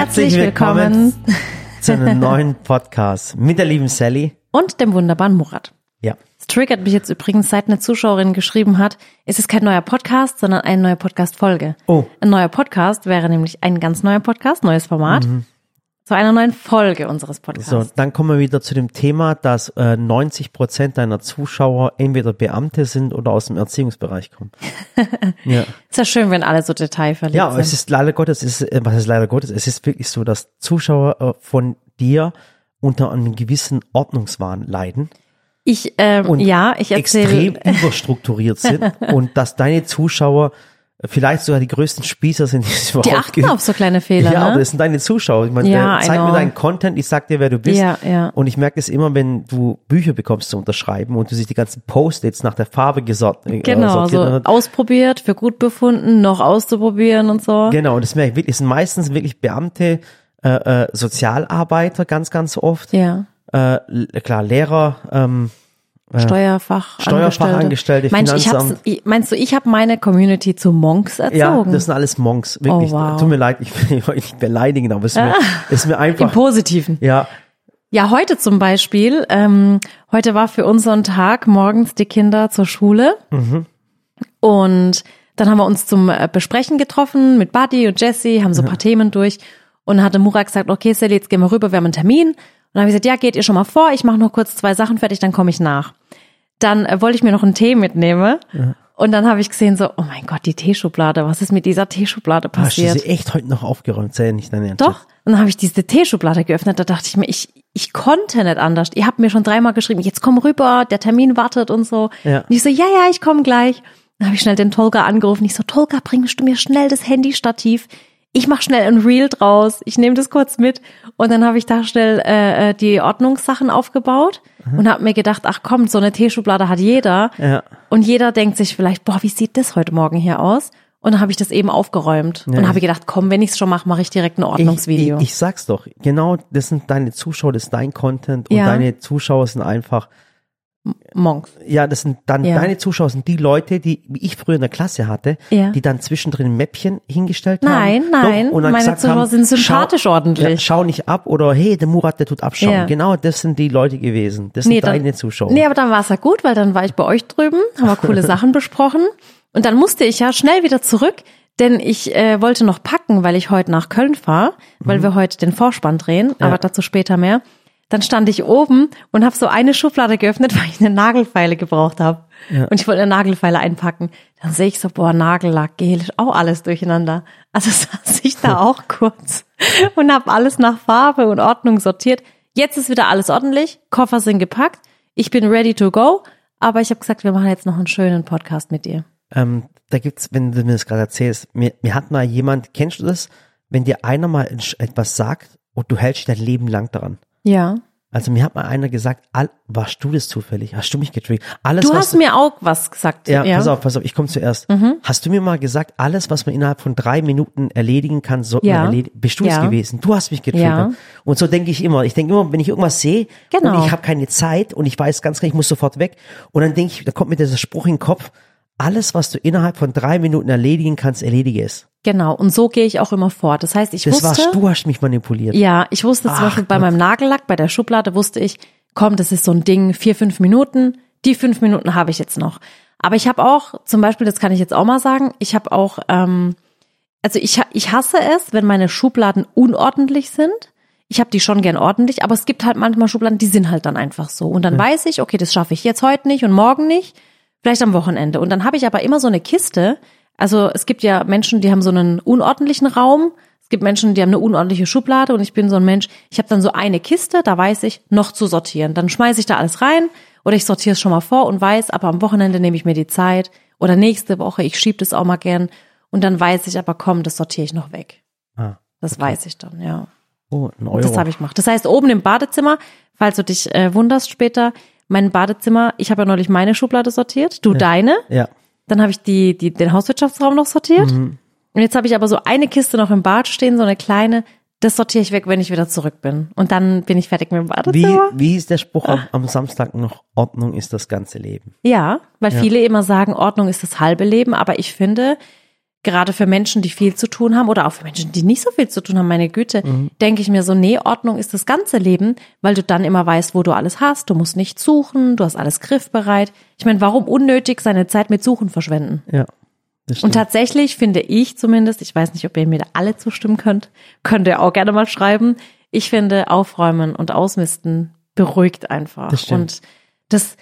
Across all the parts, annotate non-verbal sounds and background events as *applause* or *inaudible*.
Herzlich willkommen zu einem neuen Podcast mit der lieben Sally. Und dem wunderbaren Murat. Ja. Es triggert mich jetzt übrigens, seit eine Zuschauerin geschrieben hat, es ist kein neuer Podcast, sondern eine neue Podcast-Folge. Oh. Ein neuer Podcast wäre nämlich ein ganz neuer Podcast, neues Format, zu einer neuen Folge unseres Podcasts. So, dann kommen wir wieder zu dem Thema, dass äh, 90 Prozent deiner Zuschauer entweder Beamte sind oder aus dem Erziehungsbereich kommen. *laughs* ja. Ist ja schön, wenn alle so detailverliebt Ja, sind. es ist leider Gottes, es ist, äh, was ist leider Gottes, es ist wirklich so, dass Zuschauer äh, von dir unter einem gewissen Ordnungswahn leiden ich, ähm, und ja, ich extrem erzähle, *laughs* überstrukturiert sind und dass deine Zuschauer vielleicht sogar die größten Spießer sind, die es überhaupt die achten gibt. auf so kleine Fehler, Ja, aber ne? das sind deine Zuschauer. Ich meine, Ja, äh, zeig mir deinen Content, ich sag dir, wer du bist. Ja, ja. Und ich merke es immer, wenn du Bücher bekommst zu unterschreiben und du sich die ganzen Post-its nach der Farbe gesort, äh, Genau, sortiert so hast. ausprobiert, für gut befunden, noch auszuprobieren und so. Genau, und das merke ich wirklich, es sind meistens wirklich Beamte, äh, äh, Sozialarbeiter ganz, ganz oft. Ja. Äh, klar, Lehrer, ähm, Steuerfach, Steuerfachangestellte, ich hab's, Finanzamt. ich- meinst du, ich habe meine Community zu Monks ja, erzogen? das sind alles Monks, wirklich. Oh, wow. Tut mir leid, ich will *laughs* euch nicht beleidigen, aber es ist mir, es ist mir Im einfach, Positiven. ja, Ja, heute zum Beispiel. Ähm, heute war für uns so ein Tag, morgens die Kinder zur Schule. Und dann haben wir uns zum äh, Besprechen getroffen mit Buddy und Jesse, haben so ein paar Themen durch. Und hatte Murak gesagt, okay, Sally, jetzt gehen wir rüber, wir haben einen Termin. Und dann habe ich gesagt, ja, geht ihr schon mal vor, ich mache noch kurz zwei Sachen fertig, dann komme ich nach. Dann äh, wollte ich mir noch einen Tee mitnehmen. Und dann habe ich gesehen so, oh mein Gott, die Teeschublade, was ist mit dieser Teeschublade hast du passiert? sie echt heute noch aufgeräumt, sei ja nicht deine Ernst. Doch. Und dann habe ich diese Teeschublade geöffnet. Da dachte ich mir, ich, ich konnte nicht anders. Ihr habt mir schon dreimal geschrieben, jetzt komm rüber, der Termin wartet und so. Ja. Und ich so, ja, ja, ich komme gleich. Dann habe ich schnell den Tolga angerufen. Ich so, Tolga, bringst du mir schnell das Handystativ? Ich mach schnell ein Reel draus. Ich nehme das kurz mit. Und dann habe ich da schnell äh, äh, die Ordnungssachen aufgebaut und habe mir gedacht, ach komm, so eine Teeschublade hat jeder. Ja. Und jeder denkt sich vielleicht, boah, wie sieht das heute Morgen hier aus? Und dann habe ich das eben aufgeräumt und habe gedacht, komm, wenn ich es schon mache, mache ich direkt ein Ordnungsvideo. Ich, ich, ich sag's doch, genau, das sind deine Zuschauer, das ist dein Content und Ja. deine Zuschauer sind einfach, Monks. ja, das sind dann, Ja. deine Zuschauer sind die Leute, die, wie ich früher in der Klasse hatte, Ja. die dann zwischendrin ein Mäppchen hingestellt Nein, haben. nein, Doch, und dann meine Zuschauer haben, sind sympathisch schau, ordentlich. Ja, schau nicht ab oder hey, der Murat, der tut abschauen. Ja. Genau, das sind die Leute gewesen. Das sind Nee, dann- deine Zuschauer. Nee, aber dann war es ja gut, weil dann war ich bei euch drüben, haben wir coole *laughs* Sachen besprochen. Und dann musste ich ja schnell wieder zurück, denn ich äh, wollte noch packen, weil ich heute nach Köln fahre, weil wir heute den Vorspann drehen, aber dazu später mehr. Dann stand ich oben und habe so eine Schublade geöffnet, *laughs* weil ich eine Nagelfeile gebraucht habe. Und ich wollte eine Nagelfeile einpacken. Dann sehe ich so, boah, Nagellack, Gel, auch alles durcheinander. Also *laughs* saß ich da *laughs* auch kurz und habe alles nach Farbe und Ordnung sortiert. Jetzt ist wieder alles ordentlich, Koffer sind gepackt, ich bin ready to go, aber ich habe gesagt, wir machen jetzt noch einen schönen Podcast mit dir. Ähm, da gibt's, wenn du mir das gerade erzählst, mir, mir hat mal jemand, kennst du das, wenn dir einer mal etwas sagt und du hältst dich dein Leben lang daran? Ja. Also mir hat mal einer gesagt, all, warst du das zufällig? Hast du mich getriggert? Alles, Du hast mir auch was gesagt. ja, pass auf, pass auf, ich komme zuerst. Mhm. Hast du mir mal gesagt, alles, was man innerhalb von drei Minuten erledigen kann, sollte Ja. erledigen? Bist du es Ja. gewesen? Du hast mich getriggert. Ja. Und so denke ich immer. Ich denke immer, wenn ich irgendwas sehe Genau. und ich habe keine Zeit und ich weiß ganz genau, ich muss sofort weg. Und dann denke ich, da kommt mir dieser Spruch in den Kopf, alles, was du innerhalb von drei Minuten erledigen kannst, erledige es. Genau. Und so gehe ich auch immer vor. Das heißt, ich Das wusste. warst du, hast mich manipuliert. Ja, ich wusste zum Beispiel bei meinem Nagellack, bei der Schublade wusste ich, komm, das ist so ein Ding, vier, fünf Minuten. Die fünf Minuten habe ich jetzt noch. Aber ich habe auch, zum Beispiel, das kann ich jetzt auch mal sagen, ich habe auch, ähm, also ich, ich hasse es, wenn meine Schubladen unordentlich sind. Ich habe die schon gern ordentlich, aber es gibt halt manchmal Schubladen, die sind halt dann einfach so. Und dann weiß ich, okay, das schaffe ich jetzt heute nicht und morgen nicht, vielleicht am Wochenende. Und dann habe ich aber immer so eine Kiste. Also es gibt ja Menschen, die haben so einen unordentlichen Raum. Es gibt Menschen, die haben eine unordentliche Schublade und ich bin so ein Mensch, ich habe dann so eine Kiste, da weiß ich, noch zu sortieren. Dann schmeiße ich da alles rein oder ich sortiere es schon mal vor und weiß, aber am Wochenende nehme ich mir die Zeit oder nächste Woche, ich schiebe das auch mal gern und dann weiß ich aber, komm, das sortiere ich noch weg. Ah, Das weiß ich dann, ja. oh, ein Euro. Das habe ich gemacht. Das heißt, oben im Badezimmer, falls du dich äh, wunderst später, mein Badezimmer, ich habe ja neulich meine Schublade sortiert, du deine. Ja. Dann habe ich die, die, den Hauswirtschaftsraum noch sortiert. Und jetzt habe ich aber so eine Kiste noch im Bad stehen, so eine kleine. Das sortiere ich weg, wenn ich wieder zurück bin. Und dann bin ich fertig mit dem Wie, Badezimmer. wie ist der Spruch am, am Samstag noch? Ordnung ist das ganze Leben. Ja, weil Ja. viele immer sagen, Ordnung ist das halbe Leben. Aber ich finde, gerade für Menschen, die viel zu tun haben oder auch für Menschen, die nicht so viel zu tun haben, meine Güte, denke ich mir so, nee, Ordnung ist das ganze Leben, weil du dann immer weißt, wo du alles hast. Du musst nicht suchen, du hast alles griffbereit. Ich meine, warum unnötig seine Zeit mit Suchen verschwenden? Ja. Und tatsächlich finde ich zumindest, ich weiß nicht, ob ihr mir da alle zustimmen könnt, könnt ihr auch gerne mal schreiben. Ich finde, aufräumen und ausmisten beruhigt einfach. Das stimmt. und das,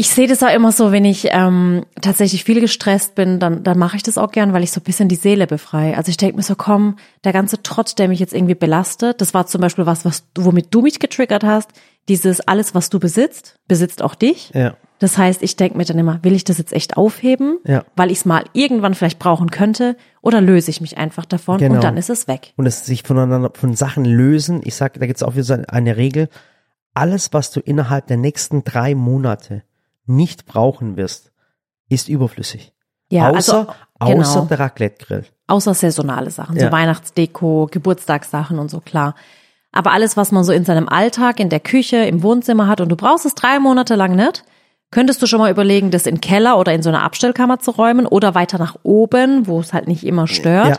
ich sehe das auch immer so, wenn ich ähm, tatsächlich viel gestresst bin, dann, dann mache ich das auch gern, weil ich so ein bisschen die Seele befreie. Also ich denke mir so, komm, der ganze Trott, der mich jetzt irgendwie belastet, das war zum Beispiel was, was womit du mich getriggert hast, dieses alles, was du besitzt, besitzt auch dich. ja. Das heißt, ich denke mir dann immer, will ich das jetzt echt aufheben, Ja. weil ich es mal irgendwann vielleicht brauchen könnte, oder löse ich mich einfach davon Genau. und dann ist es weg. und es sich voneinander von Sachen lösen. Ich sage, da gibt es auch wieder so eine Regel. Alles, was du innerhalb der nächsten drei Monate nicht brauchen wirst, ist überflüssig. Ja, außer, also genau. außer der Raclette-Grill. außer saisonale Sachen, Ja. so Weihnachtsdeko, Geburtstagssachen und so klar. Aber alles, was man so in seinem Alltag, in der Küche, im Wohnzimmer hat und du brauchst es drei Monate lang nicht, könntest du schon mal überlegen, das in den Keller oder in so eine Abstellkammer zu räumen oder weiter nach oben, wo es halt nicht immer stört. Ja.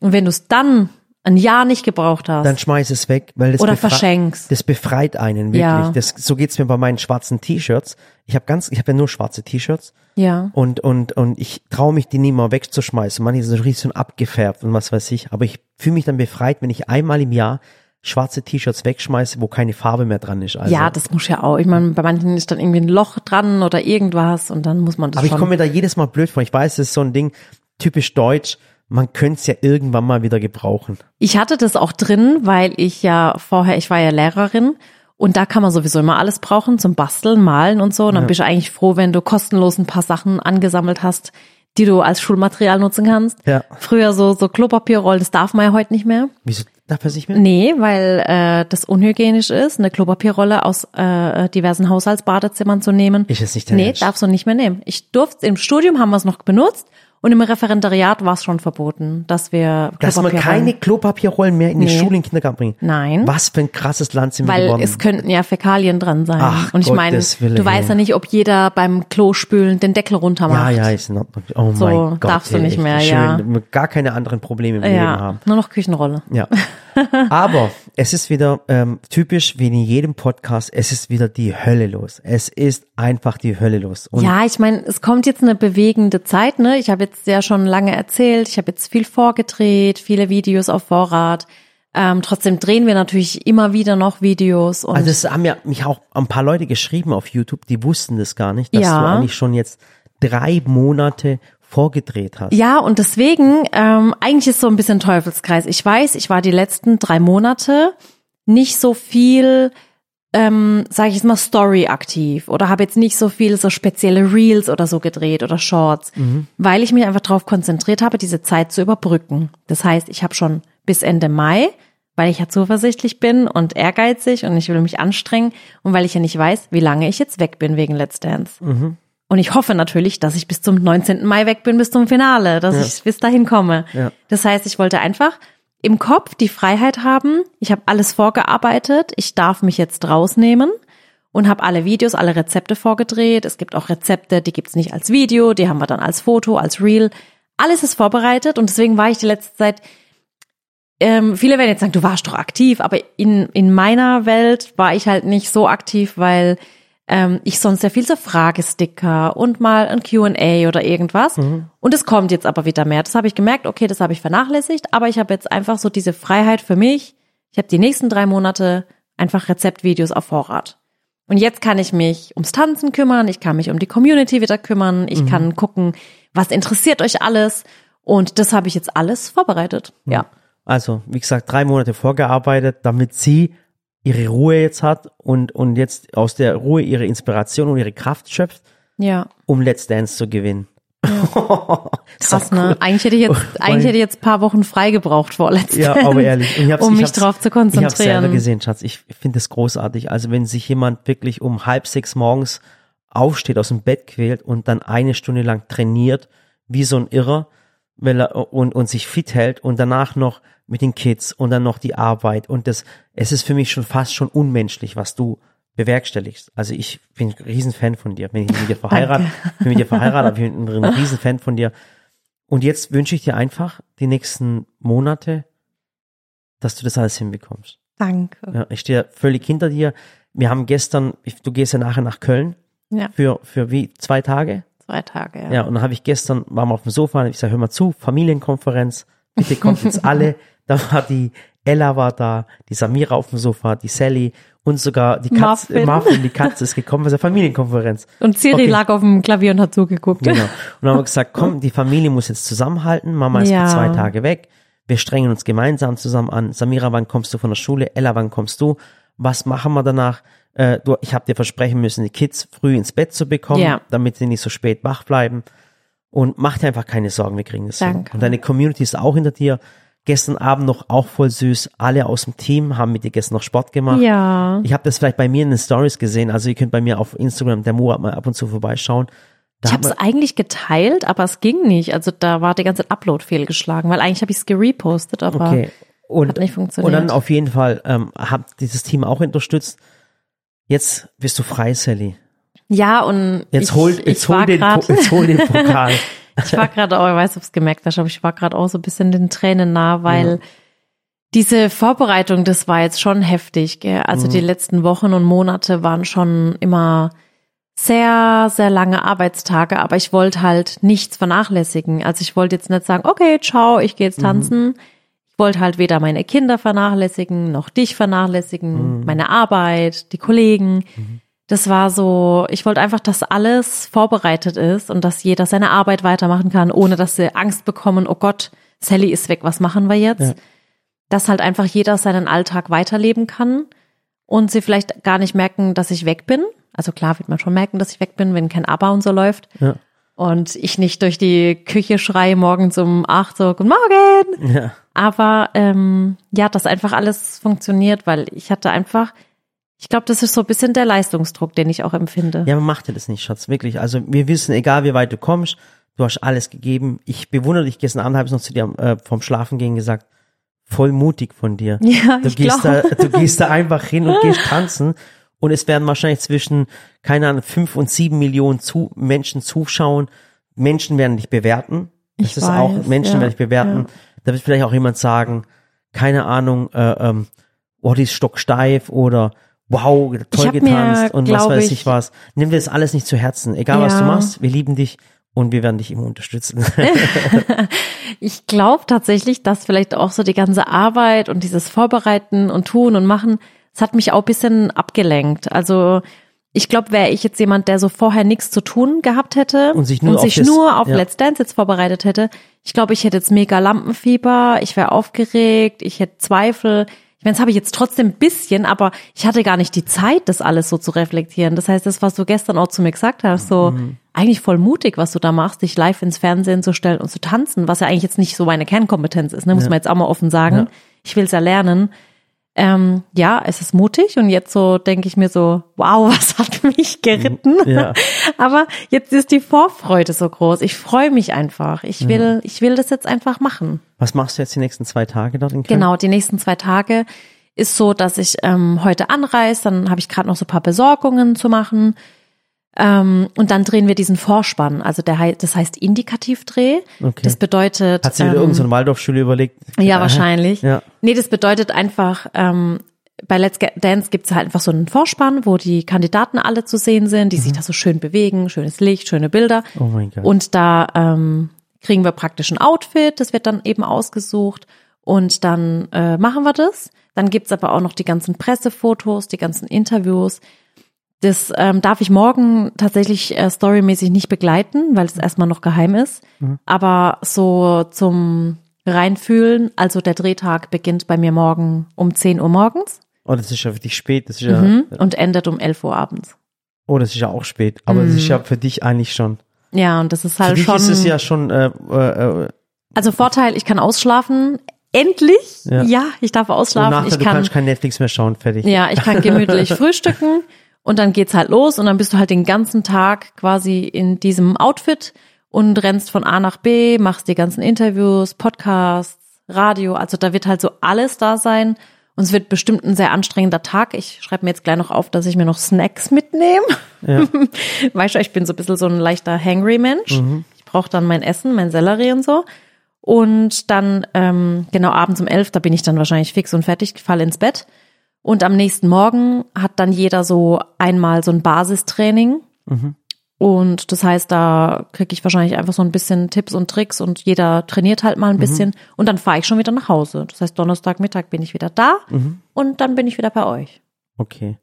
Und wenn du es dann ein Jahr nicht gebraucht hast, Dann schmeiß es weg, weil das Oder verschenkst. Das befreit einen wirklich. Ja. Das, so geht's mir bei meinen schwarzen T-Shirts. Ich habe ganz, ich habe ja nur schwarze T-Shirts ja. und und und ich traue mich die nie mal wegzuschmeißen. Manche sind richtig so abgefärbt und was weiß ich. Aber ich fühle mich dann befreit, wenn ich einmal im Jahr schwarze T-Shirts wegschmeiße, wo keine Farbe mehr dran ist. Also, ja, das muss ja auch. Ich meine, bei manchen ist dann irgendwie ein Loch dran oder irgendwas und dann muss man das aber ich komme mir da jedes Mal blöd vor. Ich weiß, das ist so ein Ding typisch deutsch. Man könnte es ja irgendwann mal wieder gebrauchen. Ich hatte das auch drin, weil ich ja vorher, ich war ja Lehrerin und da kann man sowieso immer alles brauchen zum Basteln, Malen und so. Und dann bist du eigentlich froh, wenn du kostenlos ein paar Sachen angesammelt hast, die du als Schulmaterial nutzen kannst. Ja. Früher so, so Klopapierrollen, das darf man ja heute nicht mehr. Wieso darf er sich mehr? Nee, weil äh, das unhygienisch ist, eine Klopapierrolle aus äh, diversen Haushaltsbadezimmern zu nehmen. Ist es nicht dein Nee, Ernst? darfst du nicht mehr nehmen. Ich durfte, im Studium haben wir es noch benutzt und im Referendariat war es schon verboten, dass wir Dass man keine Klopapierrollen mehr in die Nee. Schule, in den Kindergarten bringen. Nein. Was für ein krasses Land sind wir Weil geworden. es könnten ja Fäkalien dran sein. Ach, und ich meine, du weißt ja nicht, ob jeder beim Klospülen den Deckel runter ja, macht. ja, ist in Ordnung. Oh So, mein Gott. darfst du ey, nicht echt mehr, schön, ja. wir Gar keine anderen Probleme im Leben ja haben. nur noch Küchenrolle. Ja. Aber *laughs* es ist wieder ähm, typisch, wie in jedem Podcast, es ist wieder die Hölle los. Es ist einfach die Hölle los. Und Ja, ich meine, es kommt jetzt eine bewegende Zeit, ne? Ich habe jetzt ja schon lange erzählt, ich habe jetzt viel vorgedreht, viele Videos auf Vorrat. Ähm, trotzdem drehen wir natürlich immer wieder noch Videos und also es haben ja mich auch ein paar Leute geschrieben auf YouTube, die wussten das gar nicht, dass Ja. du eigentlich schon jetzt drei Monate vorgedreht hast. Ja, und deswegen, ähm, eigentlich ist so ein bisschen Teufelskreis. Ich weiß, ich war die letzten drei Monate nicht so viel, ähm, sage ich jetzt mal, Story aktiv oder habe jetzt nicht so viel so spezielle Reels oder so gedreht oder Shorts, weil ich mich einfach darauf konzentriert habe, diese Zeit zu überbrücken. Das heißt, ich habe schon bis Ende Mai, weil ich ja zuversichtlich bin und ehrgeizig und ich will mich anstrengen und weil ich ja nicht weiß, wie lange ich jetzt weg bin wegen Let's Dance. Und ich hoffe natürlich, dass ich bis zum 19. Mai weg bin, bis zum Finale, dass ich bis dahin komme. Ja. Das heißt, ich wollte einfach im Kopf die Freiheit haben. Ich habe alles vorgearbeitet. Ich darf mich jetzt rausnehmen und habe alle Videos, alle Rezepte vorgedreht. Es gibt auch Rezepte, die gibt's nicht als Video, die haben wir dann als Foto, als Reel. Alles ist vorbereitet und deswegen war ich die letzte Zeit ähm, viele werden jetzt sagen, du warst doch aktiv, aber in, in meiner Welt war ich halt nicht so aktiv, weil ähm, ich sonst ja viel so Fragesticker und mal ein Q&A oder irgendwas. Und es kommt jetzt aber wieder mehr. Das habe ich gemerkt, okay, das habe ich vernachlässigt, aber ich habe jetzt einfach so diese Freiheit für mich. Ich habe die nächsten drei Monate einfach Rezeptvideos auf Vorrat. Und jetzt kann ich mich ums Tanzen kümmern, ich kann mich um die Community wieder kümmern, ich kann gucken, was interessiert euch alles. Und das habe ich jetzt alles vorbereitet. Ja. Also, wie gesagt, drei Monate vorgearbeitet, damit sie ihre Ruhe jetzt hat und, und jetzt aus der Ruhe ihre Inspiration und ihre Kraft schöpft, Ja. um Let's Dance zu gewinnen. *laughs* Krass, ne? Eigentlich hätte ich jetzt, *laughs* eigentlich hätte ich jetzt ein paar Wochen frei gebraucht vorletztes. Ja, aber ehrlich. Um ich mich drauf zu Ich habe selber konzentrieren. gesehen, Schatz. Ich finde es großartig. Also wenn sich jemand wirklich um halb sechs morgens aufsteht, aus dem Bett quält und dann eine Stunde lang trainiert, wie so ein Irrer, weil er, und, und sich fit hält und danach noch mit den Kids und dann noch die Arbeit und das, es ist für mich schon fast schon unmenschlich, was du bewerkstelligst. Also ich bin ein Riesenfan von dir. Wenn ich mit dir verheiratet, bin mit dir verheiratet, aber ich bin ein Riesenfan von dir. Und jetzt wünsche ich dir einfach die nächsten Monate, dass du das alles hinbekommst. Danke. Ja, ich stehe völlig hinter dir. Wir haben gestern, ich, du gehst ja nachher nach Köln Ja, für, für wie, zwei Tage? zwei Tage. Ja. Ja, und dann habe ich gestern, waren wir auf dem Sofa, und ich sage, hör mal zu, Familienkonferenz, bitte kommt jetzt alle. Da war die Ella war da, die Samira auf dem Sofa, die Sally und sogar die Katze, Muffin. Muffin, die Katze ist gekommen, das ist eine Familienkonferenz. Und Siri Okay. lag auf dem Klavier und hat zugeguckt. Genau. Und dann haben wir gesagt, komm, die Familie muss jetzt zusammenhalten, Mama ist Ja. für zwei Tage weg, wir strengen uns gemeinsam zusammen an. Samira, wann kommst du von der Schule? Ella, wann kommst du? Was machen wir danach? Äh, du, ich habe dir versprechen müssen, die Kids früh ins Bett zu bekommen, Ja. damit sie nicht so spät wach bleiben. Und mach dir einfach keine Sorgen, wir kriegen das hin. Danke. Und deine Community ist auch hinter dir. Gestern Abend noch auch voll süß. Alle aus dem Team haben mit dir gestern noch Sport gemacht. Ja. Ich habe das vielleicht bei mir in den Stories gesehen. Also ihr könnt bei mir auf Instagram, der Murat, mal ab und zu vorbeischauen. Da Ich habe es eigentlich geteilt, aber es ging nicht. Also da war die ganze Upload fehlgeschlagen, weil eigentlich habe ich es gerepostet, aber Okay. Und, hat nicht funktioniert. und dann auf jeden Fall ähm, hat dieses Team auch unterstützt. Jetzt bist du frei, Sally. ja und Jetzt ich, hol, jetzt ich hol den, jetzt hol den Pokal. *laughs* ich war gerade auch, ich weiß, ob es gemerkt hast, aber ich war gerade auch so ein bisschen den Tränen nah, weil diese Vorbereitung, das war jetzt schon heftig. Gell? Also Mhm. die letzten Wochen und Monate waren schon immer sehr, sehr lange Arbeitstage, aber ich wollte halt nichts vernachlässigen. Also ich wollte jetzt nicht sagen, okay, ciao, ich gehe Mhm. jetzt tanzen. Ich wollte halt weder meine Kinder vernachlässigen, noch dich Mhm. vernachlässigen, meine Arbeit, die Kollegen. Das war so, ich wollte einfach, dass alles vorbereitet ist und dass jeder seine Arbeit weitermachen kann, ohne dass sie Angst bekommen, oh Gott, Sally ist weg, was machen wir jetzt? Ja. Dass halt einfach jeder seinen Alltag weiterleben kann und sie vielleicht gar nicht merken, dass ich weg bin. Also klar wird man schon merken, dass ich weg bin, wenn kein Aber und so läuft. Ja. Und ich nicht durch die Küche schreie morgens um acht so, guten Morgen. Ja. Aber ähm, ja, dass einfach alles funktioniert, weil ich hatte einfach, ich glaube, das ist so ein bisschen der Leistungsdruck, den ich auch empfinde. ja, man macht dir das nicht, Schatz, wirklich. Also wir wissen, egal wie weit du kommst, du hast alles gegeben. Ich bewundere dich, gestern Abend habe ich noch zu dir äh, vom Schlafengehen gesagt, voll mutig von dir. *laughs* Ja, Du ich gehst da, du gehst da einfach hin und gehst *laughs* tanzen und es werden wahrscheinlich zwischen, keine Ahnung, fünf und sieben Millionen zu, Menschen zuschauen. Menschen werden dich bewerten. Das Ich ist auch, weiß, Menschen ja, werden dich bewerten. Da wird vielleicht auch jemand sagen, keine Ahnung, äh, ähm, oh, die ist stocksteif oder wow, toll mir, getanzt und was weiß ich- ich was. Nimm dir das alles nicht zu Herzen. Egal was Ja. du machst, wir lieben dich und wir werden dich immer unterstützen. *laughs* *laughs* Ich glaube tatsächlich, dass vielleicht auch so die ganze Arbeit und dieses Vorbereiten und Tun und Machen, das hat mich auch ein bisschen abgelenkt. Also ich glaube, wäre ich jetzt jemand, der so vorher nichts zu tun gehabt hätte Und sich nur auf sich das- nur auf ja. Let's Dance jetzt vorbereitet hätte, ich glaube, ich hätte jetzt mega Lampenfieber, ich wäre aufgeregt, ich hätte Zweifel. Ich meine, das habe ich jetzt trotzdem ein bisschen, aber ich hatte gar nicht die Zeit, das alles so zu reflektieren. Das heißt, das, was du gestern auch zu mir gesagt hast, so Mhm. eigentlich voll mutig, was du da machst, dich live ins Fernsehen zu stellen und zu tanzen, was ja eigentlich jetzt nicht so meine Kernkompetenz ist, ne? muss man jetzt auch mal offen sagen. Ja. Ich will es ja lernen. Ähm, ja, es ist mutig und jetzt so denke ich mir so, wow, *laughs* was hat mich geritten? Ja. Aber jetzt ist die Vorfreude so groß. Ich freue mich einfach. Ich will, ich will das jetzt einfach machen. was machst du jetzt die nächsten zwei Tage dort in Köln? Genau, die nächsten zwei Tage ist so, dass ich ähm, heute anreise, dann habe ich gerade noch so ein paar Besorgungen zu machen. Ähm, und dann drehen wir diesen Vorspann. Also der das heißt Indikativdreh. Okay. Das bedeutet. Hat sie wieder ähm, irgendeine so Waldorfschule überlegt? ja, wahrscheinlich. Ja. Nee, das bedeutet einfach, ähm, bei Let's Get Dance gibt's halt einfach so einen Vorspann, wo die Kandidaten alle zu sehen sind, die sich da so schön bewegen, schönes Licht, schöne Bilder. Oh mein Gott. Und da ähm, kriegen wir praktisch ein Outfit, das wird dann eben ausgesucht und dann äh, machen wir das. Dann gibt's aber auch noch die ganzen Pressefotos, die ganzen Interviews. Das ähm, darf ich morgen tatsächlich äh, storymäßig nicht begleiten, weil es erstmal noch geheim ist. Aber so zum Reinfühlen, also der Drehtag beginnt bei mir morgen um 10 Uhr morgens Oh, das ist ja für dich spät. Das ist ja, mhm, und endet um 11 Uhr abends. oh, das ist ja auch spät. Aber das ist ja für dich eigentlich schon. Ja, und das ist Für halt dich schon. ist es ja schon, äh, äh, äh, Also Vorteil, ich kann ausschlafen. Endlich. Ja. Ja, ich darf und ausschlafen. nachher, Ich du kann, kannst kein Netflix mehr schauen, fertig. ja, ich kann gemütlich *laughs* frühstücken und dann geht's halt los und dann bist du halt den ganzen Tag quasi in diesem Outfit und rennst von A nach B, machst die ganzen Interviews, Podcasts, Radio. Also da wird halt so alles da sein. Und es wird bestimmt ein sehr anstrengender Tag. Ich schreibe mir jetzt gleich noch auf, dass ich mir noch Snacks mitnehme. Ja. *laughs* Weißt du, ich bin so ein bisschen so ein leichter Hangry-Mensch. Mhm. Ich brauche dann mein Essen, mein Sellerie und so. Und dann, ähm, genau, abends um elf, da bin ich dann wahrscheinlich fix und fertig, falle ins Bett. Und am nächsten Morgen hat dann jeder so einmal so ein Basistraining. Und das heißt, da kriege ich wahrscheinlich einfach so ein bisschen Tipps und Tricks und jeder trainiert halt mal ein bisschen. Und dann fahre ich schon wieder nach Hause. Das heißt, Donnerstagmittag bin ich wieder da und dann bin ich wieder bei euch. Okay.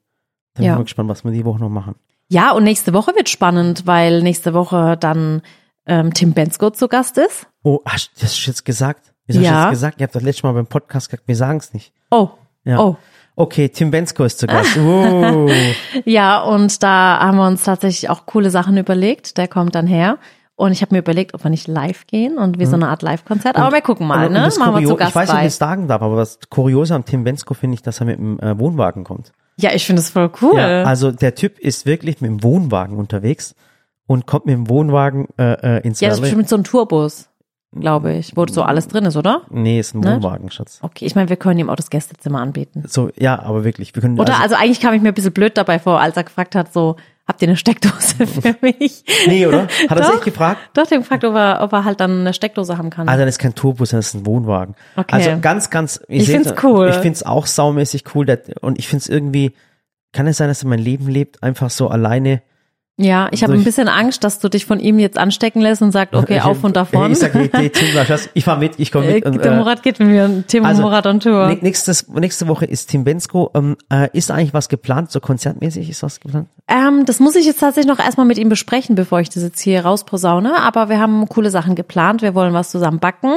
Dann Ja. bin ich mal gespannt, was wir die Woche noch machen. Ja, und nächste Woche wird spannend, weil nächste Woche dann ähm, Tim Bensko zu Gast ist. Oh, hast du das jetzt gesagt? Wieso hast du Ja. das gesagt? Ihr habt das letzte Mal beim Podcast gesagt, wir sagen es nicht. Oh, Ja. oh. Okay, Tim Bensko ist zu Gast. Oh. *laughs* Ja, und da haben wir uns tatsächlich auch coole Sachen überlegt. Der kommt dann her. Und ich habe mir überlegt, ob wir nicht live gehen und wie so eine Art Live-Konzert. Aber wir gucken mal, ne? das Machen wir zu ich Gast weiß nicht, ob ich das sagen darf, aber das Kuriose am Tim Bensko finde ich, dass er mit dem äh, Wohnwagen kommt. Ja, ich finde es voll cool. Ja, also der Typ ist wirklich mit dem Wohnwagen unterwegs und kommt mit dem Wohnwagen äh, äh, ins Ja, das ist bestimmt so ein Tourbus, glaube ich, wo so alles drin ist, oder? Nee, ist ein Ne? Wohnwagen, Schatz. Okay, ich meine, wir können ihm auch das Gästezimmer anbieten. So, ja, aber wirklich. Wir können, Oder also, eigentlich kam ich mir ein bisschen blöd dabei vor, als er gefragt hat, so, habt ihr eine Steckdose *laughs* für mich? Nee, oder? Hat er sich gefragt? Doch, den gefragt, ob er, ob er halt dann eine Steckdose haben kann. Also das ist kein Tourbus, das ist ein Wohnwagen. Okay. Also ganz, ganz. Ich seht, find's cool. Ich find's auch saumäßig cool. Und ich find's irgendwie, kann es sein, dass er mein Leben lebt, einfach so alleine. Ja, ich habe durch- ein bisschen Angst, dass du dich von ihm jetzt anstecken lässt und sagt, okay, Ich- auf und davon. Ich sag, hey, hey, Tim, ich fahr mit, ich komme Äh, mit. Und, der äh, Murat geht mit mir und Tim also, Murat on Tour. nä- nächstes, nächste Woche ist Tim Bensko. Ähm, äh, ist eigentlich was geplant, so konzertmäßig ist was geplant? Ähm, das muss ich jetzt tatsächlich noch erstmal mit ihm besprechen, bevor ich das jetzt hier rausposaune. Aber wir haben coole Sachen geplant. Wir wollen was zusammen backen.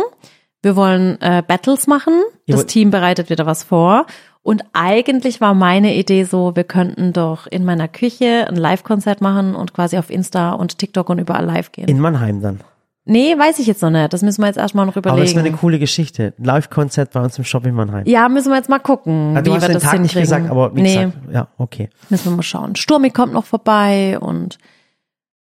Wir wollen äh, Battles machen. Das Team bereitet wieder was vor. Und eigentlich war meine Idee so, wir könnten doch in meiner Küche ein Live-Konzert machen und quasi auf Insta und TikTok und überall live gehen. In Mannheim dann. nee, weiß ich jetzt noch nicht. Das müssen wir jetzt erstmal noch Aber das ist überlegen. eine coole Geschichte. Live-Konzert bei uns im Shop in Mannheim. ja, müssen wir jetzt mal gucken, du wie hast wir den das Tag hinkriegen. nicht gesagt, aber wie nee, gesagt, ja, okay. Müssen wir mal schauen. Sturmi kommt noch vorbei und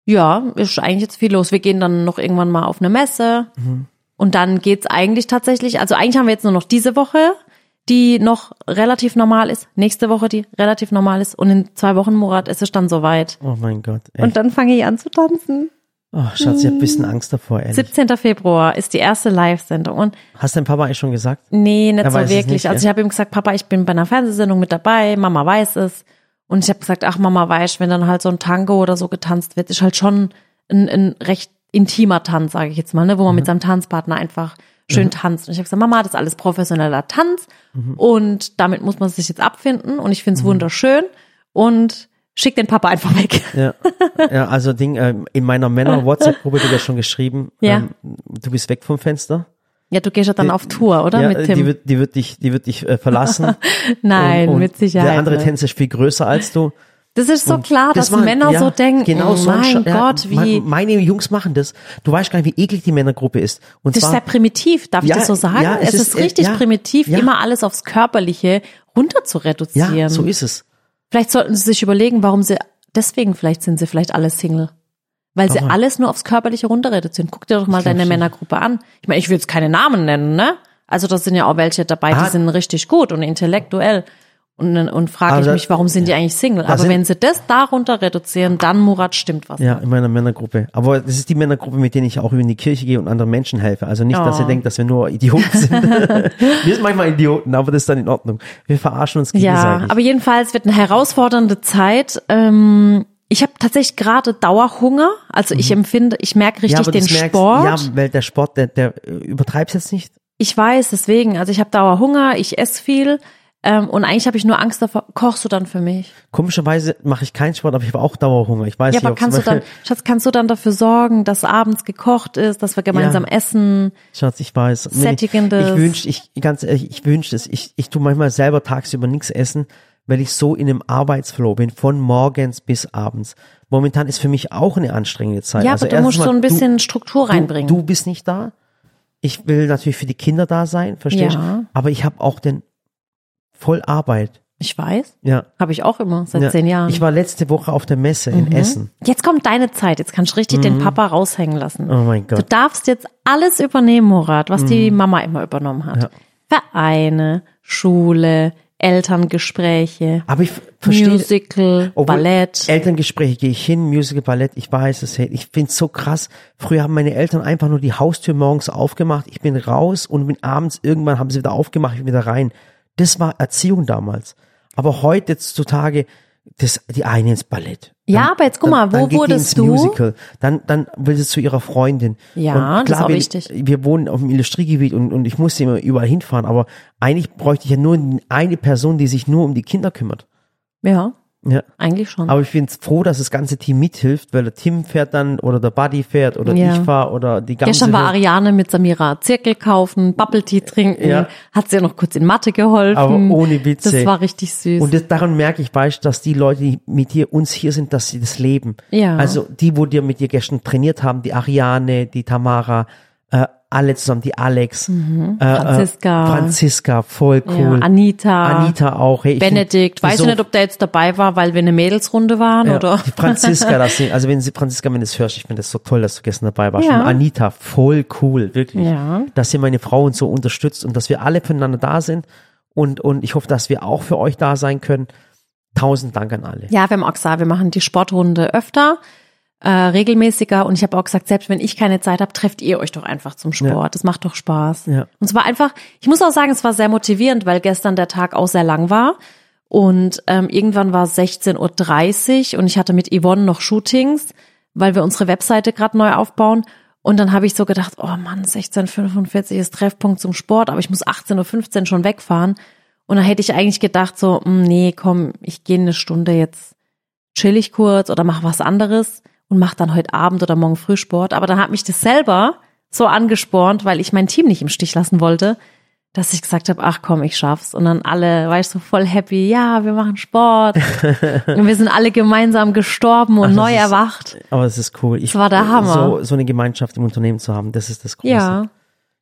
ja, ist eigentlich jetzt viel los. Wir gehen dann noch irgendwann mal auf eine Messe Mhm. und dann geht's eigentlich tatsächlich, also eigentlich haben wir jetzt nur noch diese Woche, die noch relativ normal ist, nächste Woche, die relativ normal ist und in zwei Wochen, Murat, ist es dann soweit. Oh mein Gott. Echt. Und dann fange ich an zu tanzen. oh, Schatz, ich hab ein bisschen Angst davor, ehrlich. 17. Februar ist die erste Live-Sendung und Hast dein Papa eigentlich schon gesagt? Nee, nicht Er so wirklich. nicht, also ich habe ihm gesagt, Papa, ich bin bei einer Fernsehsendung mit dabei, Mama weiß es. Und ich habe gesagt, ach Mama weiß, wenn dann halt so ein Tango oder so getanzt wird, ist halt schon ein, ein recht intimer Tanz, sage ich jetzt mal, ne, wo man Mhm. mit seinem Tanzpartner einfach schön tanzt. Und ich habe gesagt, Mama, das ist alles professioneller Tanz Mhm. und damit muss man sich jetzt abfinden und ich finde es wunderschön und schick den Papa einfach weg. Ja, *laughs* ja also Ding, ähm, in meiner Männer-WhatsApp-Gruppe wird ja schon geschrieben, Ja. ähm, du bist weg vom Fenster. Ja, du gehst ja dann auf Tour, oder? ja, mit Tim. Die wird, die wird dich, die wird dich äh, verlassen. *laughs* Nein, und, und mit Sicherheit. Der andere. Tänzer ist viel größer als du. Das ist so Und klar, dass war- Männer ja, so denken, Genau so ein mein ja, Gott, wie, me- Meine Jungs machen das. Du weißt gar nicht, wie eklig die Männergruppe ist. Und Das ist zwar, sehr primitiv, darf Ja, ich das so sagen? ja, es, es ist, ist, äh, richtig ja, primitiv, ja. immer alles aufs Körperliche runter zu reduzieren. ja, so ist es. Vielleicht sollten sie sich überlegen, warum sie, deswegen vielleicht sind sie vielleicht alle Single. Weil sie Warum? alles nur aufs Körperliche runter reduzieren. Guck dir doch mal deine schon. Männergruppe an. Ich meine, ich will jetzt keine Namen nennen, ne? Also da sind ja auch welche dabei, Ah. die sind richtig gut und intellektuell. Und, und frage Aber ich mich, warum sind die eigentlich Single? Aber sind- wenn sie das darunter reduzieren, dann Murat stimmt was. Ja, in meiner Männergruppe. Aber das ist die Männergruppe, mit denen ich auch in die Kirche gehe und anderen Menschen helfe. Also nicht, dass Oh. ihr denkt, dass wir nur Idioten sind. *laughs* *laughs* wir sind manchmal Idioten, aber das ist dann in Ordnung. Wir verarschen uns Ja, gegenseitig. aber jedenfalls wird eine herausfordernde Zeit. Ähm, ich habe tatsächlich gerade Dauerhunger. Also ich empfinde, ich merke richtig Mhm. ja, den merkst, Sport. Ja, weil der Sport, der, der äh, übertreibst jetzt nicht. Ich weiß, deswegen. Also ich habe Dauerhunger, ich esse viel. Ähm, und eigentlich habe ich nur Angst davor, kochst du dann für mich? Komischerweise mache ich keinen Sport, aber ich habe auch Dauerhunger. Ich weiß Ja, nicht, aber kannst du dann, Schatz, kannst du dann dafür sorgen, dass abends gekocht ist, dass wir gemeinsam essen? Schatz, ich weiß. Sättigendes. Ich wünsche, ich ganz ehrlich, ich wünsche es. Ich, ich tu manchmal selber tagsüber nichts essen, weil ich so in einem Arbeitsflow bin, von morgens bis abends. Momentan ist für mich auch eine anstrengende Zeit. Ja, also aber du musst so mal, ein bisschen du, Struktur du, reinbringen. Du bist nicht da. Ich will natürlich für die Kinder da sein, verstehst du? Ja. Aber ich habe auch den voll Arbeit. ich weiß, Ja. habe ich auch immer seit ja. zehn Jahren. Mhm. Ich war letzte Woche auf der Messe in Essen. Jetzt kommt deine Zeit. Jetzt kannst du richtig den Papa raushängen lassen. Oh mein Du Gott. darfst jetzt alles übernehmen, Murat, was die Mama immer übernommen hat. Ja. Vereine, Schule, Elterngespräche, Aber ich verstehe, Musical, Ballett. Elterngespräche gehe ich hin, Musical, Ballett, ich weiß es, ich finde es so krass. Früher haben meine Eltern einfach nur die Haustür morgens aufgemacht, ich bin raus und bin abends, irgendwann haben sie wieder aufgemacht, ich bin wieder rein. Das war Erziehung damals. Aber heutzutage, das, die eine ins Ballett. Ja, aber jetzt guck mal, wo dann die wurdest du? Musical. Dann, dann will sie zu ihrer Freundin. Ja, und das ist auch wir, wichtig. Wir wohnen auf dem Industriegebiet und, und ich musste immer überall hinfahren, aber eigentlich bräuchte ich ja nur eine Person, die sich nur um die Kinder kümmert. Ja, Ja. eigentlich schon. Aber ich bin froh, dass das ganze Team mithilft, weil der Tim fährt dann oder der Buddy fährt oder Ja. ich fahre oder die ganze Gestern war Ariane mit Samira Zirkel kaufen, Bubble Tea trinken, Ja. hat sie ja noch kurz in Mathe geholfen. Aber ohne Witze. Das war richtig süß. Und das, daran merke ich, weißt, dass die Leute, die mit dir uns hier sind, dass sie das leben. Ja. Also die, wo dir mit dir gestern trainiert haben, die Ariane, die Tamara, äh, alle zusammen, die Alex, äh, Mhm. Franziska. äh, Franziska, voll ja, cool. Anita, Anita auch. Hey, Benedikt, find- weiß so- ich nicht, ob der jetzt dabei war, weil wir eine Mädelsrunde waren Ja, oder. Die Franziska, *laughs* das sind, also wenn sie, Franziska, wenn du es hörst, ich finde das so toll, dass du gestern dabei warst. Ja. Und Anita, voll cool, wirklich. Ja. Dass ihr meine Frauen so unterstützt und dass wir alle füreinander da sind. Und, und ich hoffe, dass wir auch für euch da sein können. Tausend Dank an alle. Ja, wir haben auch gesagt, wir machen die Sportrunde öfter, äh, regelmäßiger und ich habe auch gesagt, selbst wenn ich keine Zeit habe, trefft ihr euch doch einfach zum Sport. Ja. Das macht doch Spaß. Ja. Und es war einfach, ich muss auch sagen, es war sehr motivierend, weil gestern der Tag auch sehr lang war. Und ähm, irgendwann war es 16.30 Uhr und ich hatte mit Yvonne noch Shootings, weil wir unsere Webseite gerade neu aufbauen. Und dann habe ich so gedacht, oh Mann, 16.45 ist Treffpunkt zum Sport, aber ich muss 18.15 Uhr schon wegfahren. Und dann hätte ich eigentlich gedacht so, hm, nee, komm, ich gehe eine Stunde jetzt chill ich kurz oder mach was anderes und mach dann heute Abend oder morgen früh Sport. Aber dann hat mich das selber so angespornt, weil ich mein Team nicht im Stich lassen wollte, dass ich gesagt habe, ach komm, ich schaff's. Und dann alle, weißt du, voll happy, ja, wir machen Sport. *laughs* und wir sind alle gemeinsam gestorben und Ach, neu ist- erwacht. Aber es ist cool. Ich, Das war der Hammer. So, so eine Gemeinschaft im Unternehmen zu haben, das ist das Große. Ja,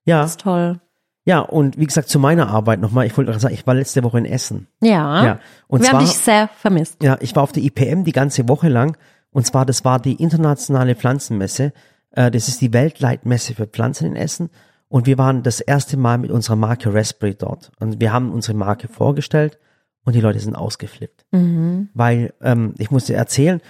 Ja, das ist toll. ja, und wie gesagt, zu meiner Arbeit nochmal, ich wollte sagen, ich war letzte Woche in Essen. Ja. Ja, und wir zwar- haben dich sehr vermisst. Ja, ich war auf der IPM die ganze Woche lang. Und zwar, das war die internationale Pflanzenmesse. Äh, Das ist die Weltleitmesse für Pflanzen in Essen. Und wir waren das erste Mal mit unserer Marke Raspberry dort. Und wir haben unsere Marke vorgestellt und die Leute sind ausgeflippt. Weil, ähm, ich muss dir erzählen,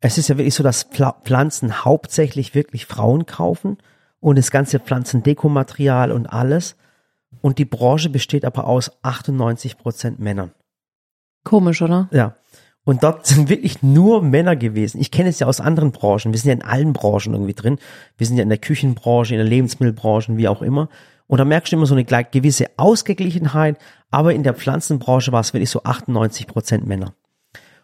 es ist ja wirklich so, dass Pfla Pflanzen hauptsächlich wirklich Frauen kaufen und das ganze Pflanzendekomaterial und alles. Und die Branche besteht aber aus 98 Prozent Männern. Komisch, oder? Ja. Und dort *laughs* sind wirklich nur Männer gewesen. Ich kenne es ja aus anderen Branchen. Wir sind ja in allen Branchen irgendwie drin. Wir sind ja in der Küchenbranche, in der Lebensmittelbranche, wie auch immer. Und da merkst du immer so eine gewisse Ausgeglichenheit. Aber in der Pflanzenbranche war es wirklich so 98 Prozent Männer.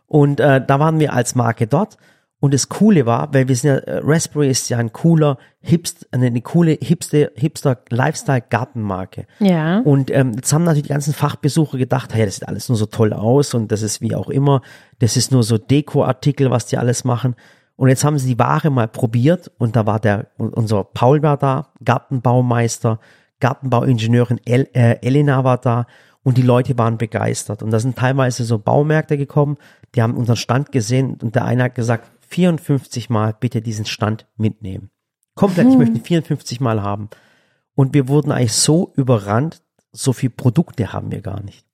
Und äh, da waren wir als Marke dort. Und das Coole war, weil wir sind ja, äh, Raspberry ist ja ein cooler, hipst, eine, coole Hipster, Hipster Lifestyle Gartenmarke. Ja. Und ähm, jetzt haben natürlich die ganzen Fachbesucher gedacht, hey, das sieht alles nur so toll aus und das ist wie auch immer, das ist nur so Dekoartikel, was die alles machen. Und jetzt haben sie die Ware mal probiert und da war der, unser Paul war da, Gartenbaumeister, Gartenbauingenieurin El, äh, Elena war da und die Leute waren begeistert. Und da sind teilweise so Baumärkte gekommen, die haben unseren Stand gesehen und der eine hat gesagt, 54 Mal bitte diesen Stand mitnehmen. Komplett, ich möchte ihn 54 Mal haben. Und wir wurden eigentlich so überrannt, so viel Produkte haben wir gar nicht.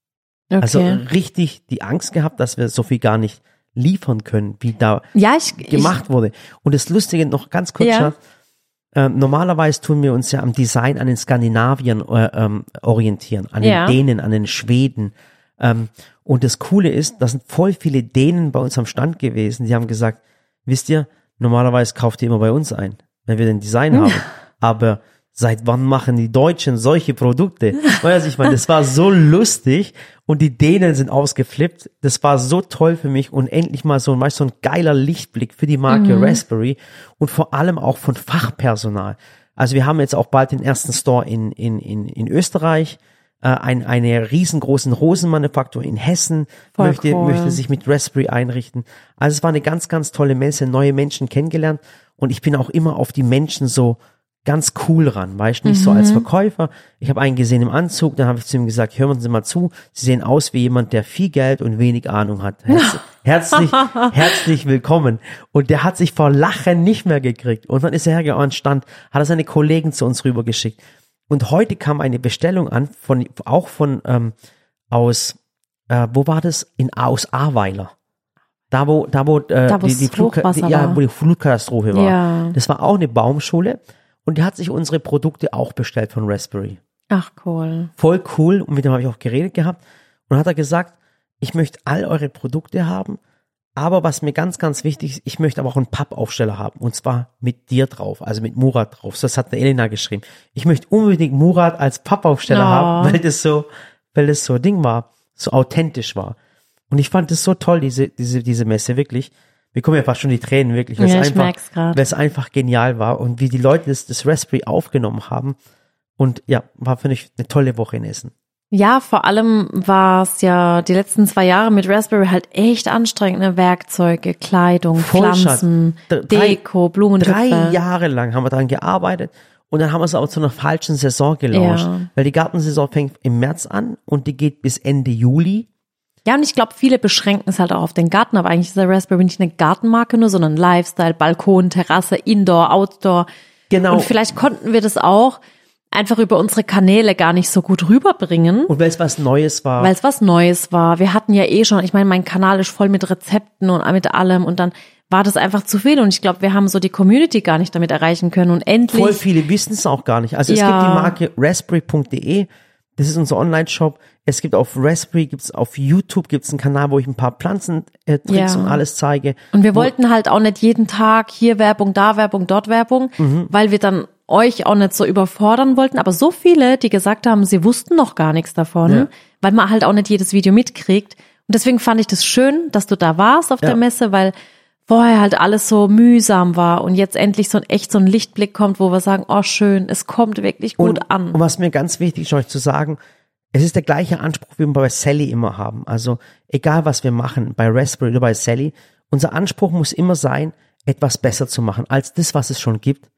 Okay. Also richtig die Angst gehabt, dass wir so viel gar nicht liefern können, wie da ja, ich, gemacht wurde. Und das Lustige noch ganz kurz, Ja. Schatz, äh, normalerweise tun wir uns ja am Design an den Skandinaviern äh, ähm, orientieren, an Ja. den Dänen, an den Schweden. Ähm, und das Coole ist, da sind voll viele Dänen bei uns am Stand gewesen, die haben gesagt, wisst ihr, normalerweise kauft ihr immer bei uns ein, wenn wir den Design haben. Aber seit wann machen die Deutschen solche Produkte? Weißt du, ich meine, das war so lustig und die Dänen sind ausgeflippt. Das war so toll für mich und endlich mal so, weißt, so ein geiler Lichtblick für die Marke Raspberry und vor allem auch von Fachpersonal. Also wir haben jetzt auch bald den ersten Store in, in, in, in Österreich, äh, ein, eine riesengroßen Rosenmanufaktur in Hessen Voll möchte, cool. möchte sich mit Raspberry einrichten. Also es war eine ganz, ganz tolle Messe, neue Menschen kennengelernt und ich bin auch immer auf die Menschen so ganz cool ran, weißt du, nicht so als Verkäufer. Ich habe einen gesehen im Anzug, dann habe ich zu ihm gesagt, hören Sie mal zu, Sie sehen aus wie jemand, der viel Geld und wenig Ahnung hat. Herz, *laughs* herzlich, herzlich willkommen. Und der hat sich vor Lachen nicht mehr gekriegt. Und dann ist er hergegangen stand, hat er seine Kollegen zu uns rübergeschickt. Und heute kam eine Bestellung an, von, auch von, ähm, aus, äh, wo war das? In aus Ahrweiler. Da wo, da wo, äh, Da, die, die, Flug, die, ja, war. wo die Flutkatastrophe war. Ja. Das war auch eine Baumschule und die hat sich unsere Produkte auch bestellt von Raspberry. Ach cool. Voll cool und mit dem habe ich auch geredet gehabt und hat er gesagt, ich möchte all eure Produkte haben, aber was mir ganz, ganz wichtig ist, ich möchte aber auch einen Pappaufsteller haben und zwar mit dir drauf, also mit Murat drauf. So, Das hat der Elena geschrieben. Ich möchte unbedingt Murat als Pappaufsteller Oh. haben, weil das so, weil das so Ding war, so authentisch war. Und ich fand das so toll, diese, diese, diese Messe, wirklich. Wir kommen ja fast schon die Tränen, wirklich. weil Ja, es ich einfach. Weil es einfach genial war und wie die Leute das, das Raspberry aufgenommen haben. Und ja, war für mich eine tolle Woche in Essen. Ja, vor allem war es ja die letzten zwei Jahre mit Raspberry halt echt anstrengend, ne? Werkzeuge, Kleidung, Pflanzen, Deko, Blumentöpfe. Drei Jahre lang haben wir daran gearbeitet und dann haben wir es auch zu einer falschen Saison gelauncht. Ja. Weil die Gartensaison fängt im März an und die geht bis Ende Juli. Ja, und ich glaube, viele beschränken es halt auch auf den Garten, aber eigentlich ist der Raspberry nicht eine Gartenmarke nur, sondern Lifestyle, Balkon, Terrasse, Indoor, Outdoor. Genau. Und vielleicht konnten wir das auch einfach über unsere Kanäle gar nicht so gut rüberbringen, Und weil es was Neues war. weil es was Neues war. Wir hatten ja eh schon, ich meine, mein Kanal ist voll mit Rezepten und mit allem und dann war das einfach zu viel und ich glaube, wir haben so die Community gar nicht damit erreichen können und endlich Voll viele wissen es auch gar nicht. Also es Ja. gibt die Marke raspberry.de. Das ist unser Online-Shop. Es gibt auf Raspberry, gibt's auf YouTube gibt's einen Kanal, wo ich ein paar Pflanzentricks äh, Tricks Ja. und alles zeige. Und wir wollten halt auch nicht jeden Tag hier Werbung, da Werbung, dort Werbung, weil wir dann euch auch nicht so überfordern wollten. Aber so viele, die gesagt haben, sie wussten noch gar nichts davon, Ja. weil man halt auch nicht jedes Video mitkriegt. Und deswegen fand ich das schön, dass du da warst auf Ja. der Messe, weil vorher halt alles so mühsam war und jetzt endlich so ein echt so ein Lichtblick kommt, wo wir sagen, oh schön, es kommt wirklich gut und, an. Und was mir ganz wichtig ist, euch zu sagen, es ist der gleiche Anspruch, wie wir bei Sally immer haben. Also egal, was wir machen, bei Raspberry oder bei Sally, unser Anspruch muss immer sein, etwas besser zu machen als das, was es schon gibt.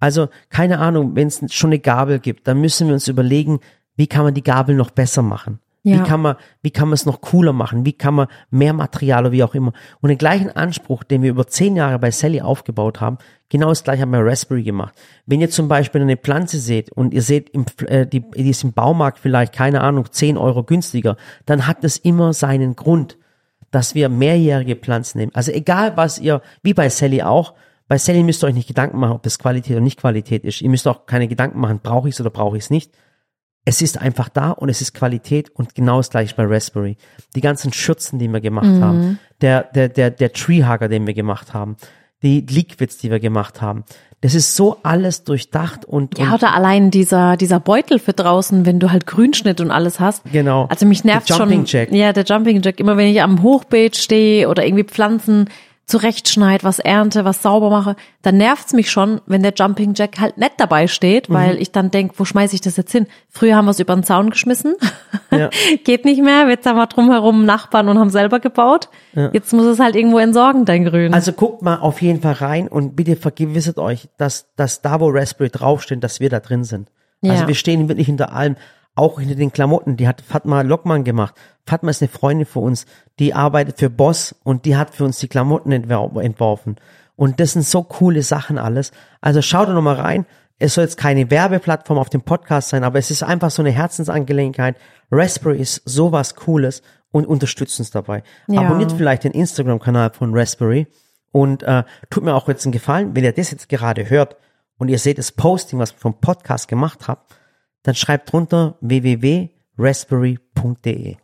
Also keine Ahnung, wenn es schon eine Gabel gibt, dann müssen wir uns überlegen, wie kann man die Gabel noch besser machen? Ja. Wie kann man, wie kann man es noch cooler machen? Wie kann man mehr Material oder wie auch immer? Und den gleichen Anspruch, den wir über zehn Jahre bei Sally aufgebaut haben, genau das gleiche haben wir bei Raspberry gemacht. Wenn ihr zum Beispiel eine Pflanze seht und ihr seht, im, äh, die, die ist im Baumarkt vielleicht, keine Ahnung, 10 Euro günstiger, dann hat das immer seinen Grund, dass wir mehrjährige Pflanzen nehmen. Also egal was ihr, wie bei Sally auch, bei Sally müsst ihr euch nicht Gedanken machen, ob das Qualität oder nicht Qualität ist. Ihr müsst auch keine Gedanken machen, brauche ich es oder brauche ich es nicht es ist einfach da und es ist Qualität und genau das gleiche bei Raspberry. Die ganzen Schürzen, die wir gemacht Mhm. haben, der, der, der, der Treehugger, den wir gemacht haben, die Liquids, die wir gemacht haben, das ist so alles durchdacht und, Ja, und oder allein dieser, dieser Beutel für draußen, wenn du halt Grünschnitt und alles hast. Genau. Also mich nervt Der Jumping schon. Jack. Ja, der Jumping Jack. Immer wenn ich am Hochbeet stehe oder irgendwie Pflanzen zurechtschneid, was ernte, was sauber mache, dann nervt's mich schon, wenn der Jumping Jack halt nicht dabei steht, Mhm. weil ich dann denk, wo schmeiße ich das jetzt hin? Früher haben wir es über den Zaun geschmissen. Ja. *laughs* Geht nicht mehr. Jetzt haben wir drumherum Nachbarn und haben selber gebaut. Jetzt muss es halt irgendwo entsorgen, dein Grün. Also guckt mal auf jeden Fall rein und bitte vergewissert euch, dass, dass da, wo Raspberry draufsteht, dass wir da drin sind. Also Ja. wir stehen wirklich hinter allem, auch hinter den Klamotten. Die hat Fatma Lockmann gemacht. Fatma ist eine Freundin für uns, die arbeitet für Boss und die hat für uns die Klamotten entworfen. Und das sind so coole Sachen alles. Also schaut da nochmal rein. Es soll jetzt keine Werbeplattform auf dem Podcast sein, aber es ist einfach so eine Herzensangelegenheit. Raspberry ist sowas Cooles und unterstützt uns dabei. Ja. Abonniert vielleicht den Instagram-Kanal von Raspberry und äh, tut mir auch jetzt einen Gefallen, wenn ihr das jetzt gerade hört und ihr seht das Posting, was ich vom Podcast gemacht habe, dann schreibt drunter www.raspberry.de.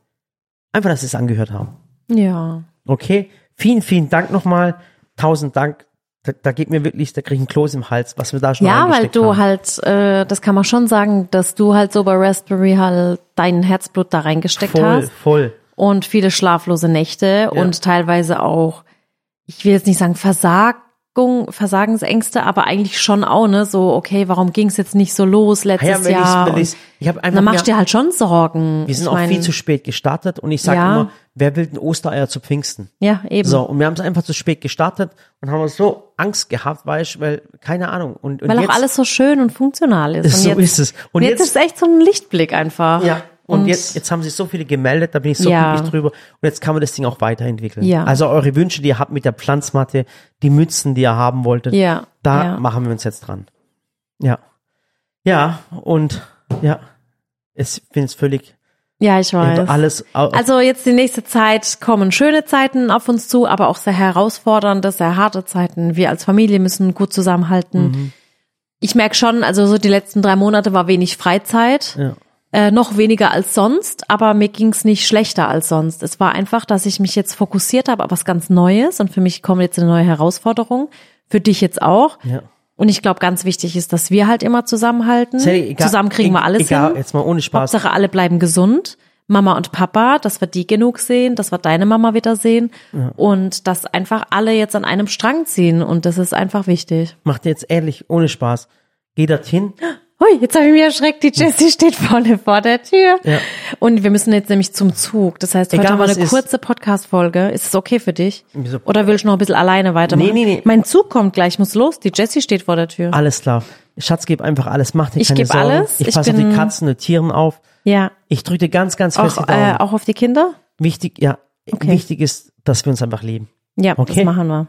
Einfach, dass Sie es angehört haben. ja. Okay? Vielen, vielen Dank nochmal. Tausend Dank. Da, da geht mir wirklich, da kriege ich einen Kloß im Hals, was wir da schon Ja, weil du haben. halt, äh, das kann man schon sagen, dass du halt so bei Raspberry halt dein Herzblut da reingesteckt voll, hast. voll. und viele schlaflose Nächte und teilweise auch, ich will jetzt nicht sagen Versagung, Versagensängste, aber eigentlich schon auch, ne, so, okay, warum ging es jetzt nicht so los letztes Ja, Jahr? ich's, ich habe einfach dann machst du dir halt schon Sorgen. Wir sind Ich auch mein, viel zu spät gestartet und ich sage Ja. immer, wer will denn Ostereier zu Pfingsten? Ja, eben. So, und wir haben es einfach zu spät gestartet und haben so Angst gehabt, weißt weil, keine Ahnung. Und, und weil jetzt, auch alles so schön und funktional ist. *laughs* Und So jetzt, ist es. Und Und jetzt, jetzt- ist echt so ein Lichtblick einfach. Ja. Und, jetzt, jetzt haben sich so viele gemeldet, da bin ich so Ja. glücklich drüber. Und jetzt kann man das Ding auch weiterentwickeln. Ja. Also eure Wünsche, die ihr habt mit der Pflanzmatte, die Mützen, die ihr haben wolltet, Ja, da ja. machen wir uns jetzt dran. Ja. Ja, und ja, es ich finde es völlig, Ja, ich weiß. Alles, Also jetzt die nächste Zeit kommen schöne Zeiten auf uns zu, aber auch sehr herausfordernde, sehr harte Zeiten. Wir als Familie müssen gut zusammenhalten. Mhm. Ich merke schon, also so die letzten drei Monate war wenig Freizeit. Ja. Äh, noch weniger als sonst, aber mir ging's nicht schlechter als sonst. Es war einfach, dass ich mich jetzt fokussiert habe auf was ganz Neues und für mich kommt jetzt eine neue Herausforderung. Für dich jetzt auch. ja. Und ich glaube, ganz wichtig ist, dass wir halt immer zusammenhalten. Sally, egal- Zusammen kriegen wir e- alles egal, hin. jetzt mal ohne Spaß. Hauptsache alle bleiben gesund. Mama und Papa, dass wir die genug sehen, dass wir deine Mama wieder sehen und dass einfach alle jetzt an einem Strang ziehen und das ist einfach wichtig. Macht jetzt ehrlich, ohne Spaß. Geh dorthin. *gasps* Hui, jetzt habe ich mich erschreckt, die Jessie steht vorne vor der Tür. Ja. Und wir müssen jetzt nämlich zum Zug. Das heißt, heute Egal, haben wir eine kurze Podcast-Folge. Ist es okay für dich? Oder willst du noch ein bisschen alleine weitermachen? Nee, nee, nee. Mein Zug kommt gleich, ich muss los. Die Jessie steht vor der Tür. Alles klar. Schatz, gib einfach alles. Mach dir Ich keine geb Sorgen. alles. Ich Ich passe auf die Katzen und Tieren auf. Ja. Ich drücke dir ganz, ganz fest Auch, die Daumen. äh, auch auf die Kinder? Wichtig, ja. Okay. Wichtig ist, dass wir uns einfach lieben. Ja, Okay. das machen wir.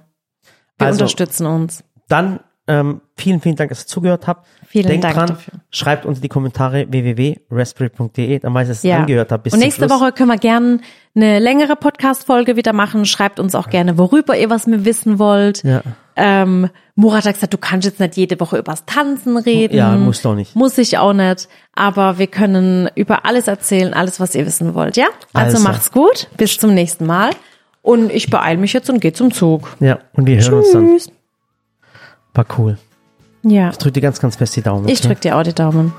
Wir Also- unterstützen uns. Dann ähm, vielen, vielen Dank, dass ihr zugehört habt. Vielen Denkt Dank dran, dafür. schreibt unter die Kommentare www.raspberry.de, dann weiß ich, dass ihr Ja. angehört habt. Bis Und nächste. Woche können wir gerne eine längere Podcast-Folge wieder machen. Schreibt uns auch gerne, worüber ihr was mehr wissen wollt. Ja. Ähm, Murat hat gesagt, du kannst jetzt nicht jede Woche übers Tanzen reden. Ja, muss doch nicht. Muss ich auch nicht. Aber wir können über alles erzählen, alles, was ihr wissen wollt, ja? Also Also. macht's gut. Bis zum nächsten Mal. Und ich beeile mich jetzt und gehe zum Zug. Ja, und wir hören uns dann. War cool. Ja. Ich drücke dir ganz, ganz fest die Daumen. Ich okay? drück dir auch die Daumen.